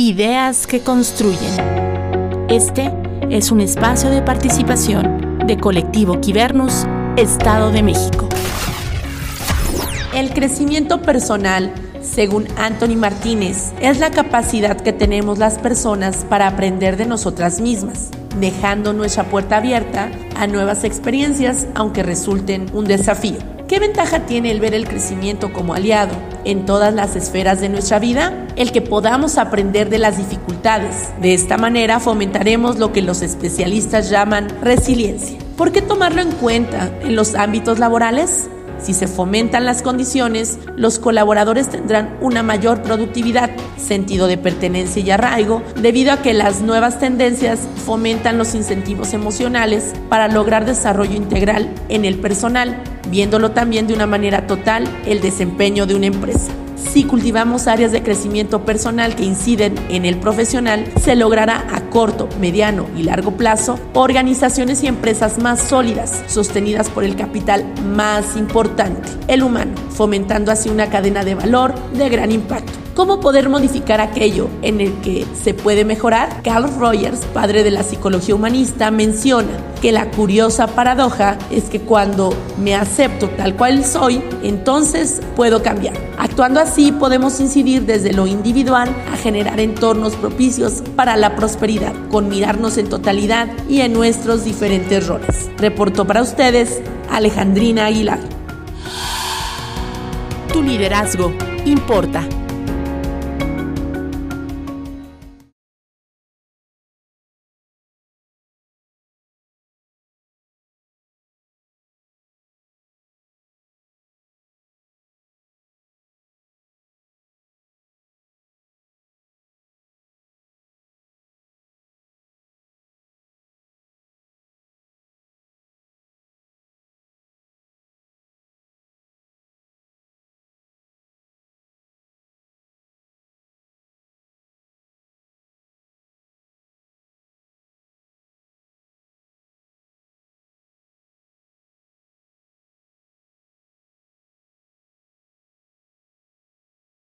Ideas que construyen. Este es un espacio de participación de Colectivo Quibernus, Estado de México. El crecimiento personal, según Anthony Martínez, es la capacidad que tenemos las personas para aprender de nosotras mismas, dejando nuestra puerta abierta a nuevas experiencias, aunque resulten un desafío. ¿Qué ventaja tiene el ver el crecimiento como aliado en todas las esferas de nuestra vida? El que podamos aprender de las dificultades. De esta manera fomentaremos lo que los especialistas llaman resiliencia. ¿Por qué tomarlo en cuenta en los ámbitos laborales? Si se fomentan las condiciones, los colaboradores tendrán una mayor productividad, sentido de pertenencia y arraigo, debido a que las nuevas tendencias fomentan los incentivos emocionales para lograr desarrollo integral en el personal, viéndolo también de una manera total el desempeño de una empresa. Si cultivamos áreas de crecimiento personal que inciden en el profesional, se logrará a corto, mediano y largo plazo organizaciones y empresas más sólidas, sostenidas por el capital más importante, el humano, fomentando así una cadena de valor de gran impacto. ¿Cómo poder modificar aquello en el que se puede mejorar? Carl Rogers, padre de la psicología humanista, menciona que la curiosa paradoja es que cuando me acepto tal cual soy, entonces puedo cambiar. Actuando así podemos incidir desde lo individual a generar entornos propicios para la prosperidad, con mirarnos en totalidad y en nuestros diferentes roles. Reportó para ustedes Alejandrina Aguilar. Tu liderazgo importa.